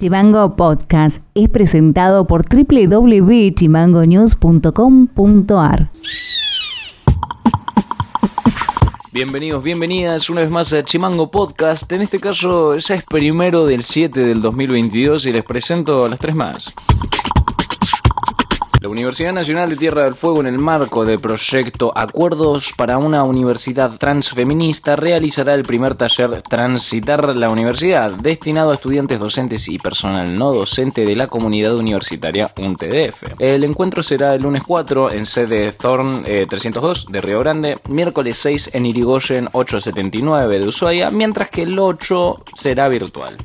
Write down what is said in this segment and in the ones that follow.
Chimango Podcast es presentado por www.chimangonews.com.ar. Bienvenidos, bienvenidas una vez más a Chimango Podcast. En este caso ya es primero del 7 del 2022 y les presento a las tres más. La Universidad Nacional de Tierra del Fuego, en el marco del proyecto Acuerdos para una Universidad Transfeminista, realizará el primer taller Transitar la Universidad, destinado a estudiantes docentes y personal no docente de la comunidad universitaria UNTDF. El encuentro será el lunes 4 en sede Thorn 302 eh, de Río Grande, miércoles 6 en Irigoyen 879 de Ushuaia, mientras que el 8 será virtual.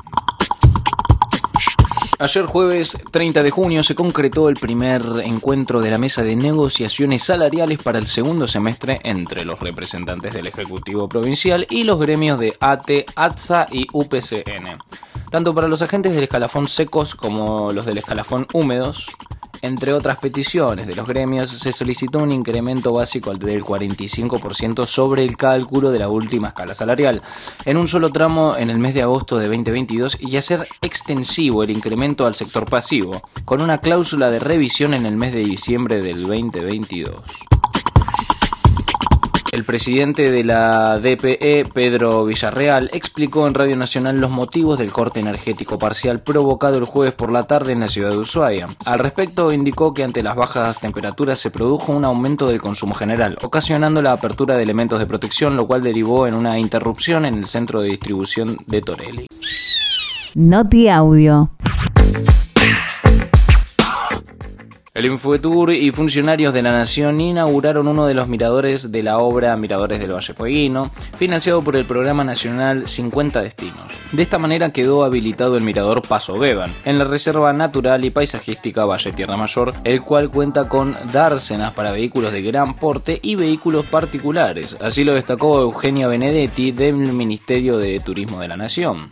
Ayer jueves 30 de junio se concretó el primer encuentro de la mesa de negociaciones salariales para el segundo semestre entre los representantes del Ejecutivo Provincial y los gremios de ATE, ATSA y UPCN. Tanto para los agentes del escalafón secos como los del escalafón húmedos, entre otras peticiones de los gremios, se solicitó un incremento básico del 45% sobre el cálculo de la última escala salarial, en un solo tramo en el mes de agosto de 2022 y hacer extensivo el incremento al sector pasivo, con una cláusula de revisión en el mes de diciembre del 2022. El presidente de la DPE, Pedro Villarreal, explicó en Radio Nacional los motivos del corte energético parcial provocado el jueves por la tarde en la ciudad de Ushuaia. Al respecto, indicó que ante las bajas temperaturas se produjo un aumento del consumo general, ocasionando la apertura de elementos de protección, lo cual derivó en una interrupción en el centro de distribución de Torelli. Noti Audio. El Infotour y funcionarios de la Nación inauguraron uno de los miradores de la obra Miradores del Valle Fueguino, financiado por el Programa Nacional 50 Destinos. De esta manera quedó habilitado el mirador Paso Beban, en la Reserva Natural y Paisajística Valle Tierra Mayor, el cual cuenta con dársenas para vehículos de gran porte y vehículos particulares. Así lo destacó Eugenia Benedetti del Ministerio de Turismo de la Nación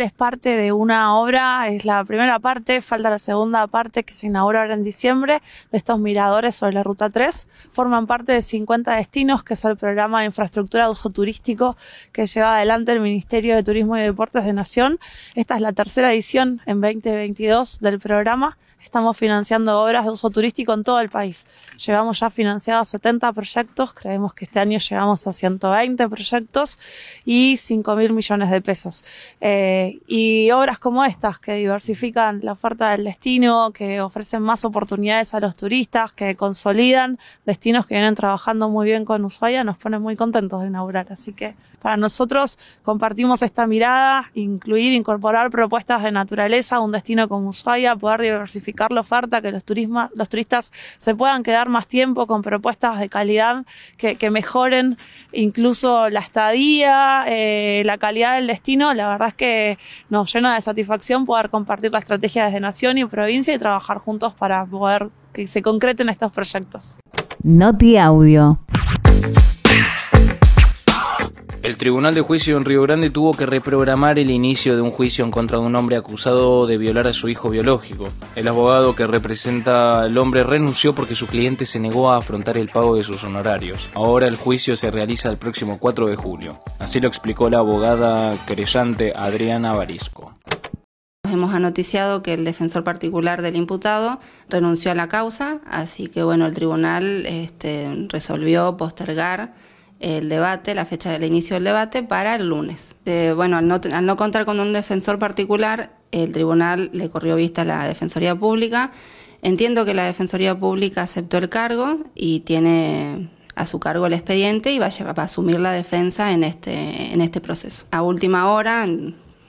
es parte de una obra, es la primera parte, falta la segunda parte que se inaugura ahora en diciembre, de estos miradores sobre la Ruta 3. Forman parte de 50 destinos, que es el programa de infraestructura de uso turístico que lleva adelante el Ministerio de Turismo y Deportes de Nación. Esta es la tercera edición en 2022 del programa. Estamos financiando obras de uso turístico en todo el país. Llevamos ya financiados 70 proyectos, creemos que este año llegamos a 120 proyectos y 5 mil millones de pesos. Eh, y obras como estas que diversifican la oferta del destino, que ofrecen más oportunidades a los turistas, que consolidan destinos que vienen trabajando muy bien con Ushuaia, nos ponen muy contentos de inaugurar. Así que para nosotros compartimos esta mirada, incluir, incorporar propuestas de naturaleza a un destino como Ushuaia, poder diversificar la oferta, que los, los turistas se puedan quedar más tiempo con propuestas de calidad que, que mejoren incluso la estadía, eh, la calidad del destino. La verdad es que nos llena de satisfacción poder compartir la estrategia desde Nación y provincia y trabajar juntos para poder que se concreten estos proyectos. Noti Audio. El Tribunal de Juicio en Río Grande tuvo que reprogramar el inicio de un juicio en contra de un hombre acusado de violar a su hijo biológico. El abogado que representa al hombre renunció porque su cliente se negó a afrontar el pago de sus honorarios. Ahora el juicio se realiza el próximo 4 de julio. Así lo explicó la abogada querellante Adriana Barisco. Hemos anoticiado que el defensor particular del imputado renunció a la causa, así que bueno, el tribunal este, resolvió postergar el debate, la fecha del inicio del debate, para el lunes. bueno, al no, al no contar con un defensor particular, el tribunal le corrió vista a la Defensoría Pública. Entiendo que la Defensoría Pública aceptó el cargo y tiene a su cargo el expediente y va a, va a asumir la defensa en este, en este proceso. A última hora,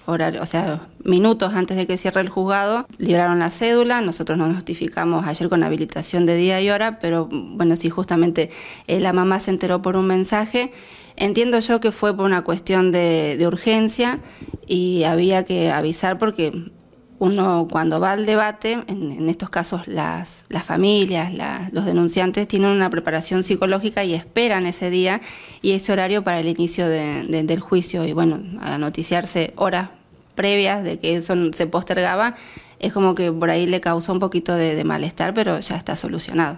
o sea, minutos antes de que cierre el juzgado, libraron la cédula, nosotros nos notificamos ayer con habilitación de día y hora, pero bueno, sí, justamente eh, la mamá se enteró por un mensaje. Entiendo yo que fue por una cuestión de, urgencia y había que avisar porque uno cuando va al debate, en, estos casos las, las familias, los denunciantes tienen una preparación psicológica y esperan ese día y ese horario para el inicio del juicio. Y bueno, a noticiarse horas previas de que eso se postergaba, es como que por ahí le causó un poquito de malestar, pero ya está solucionado.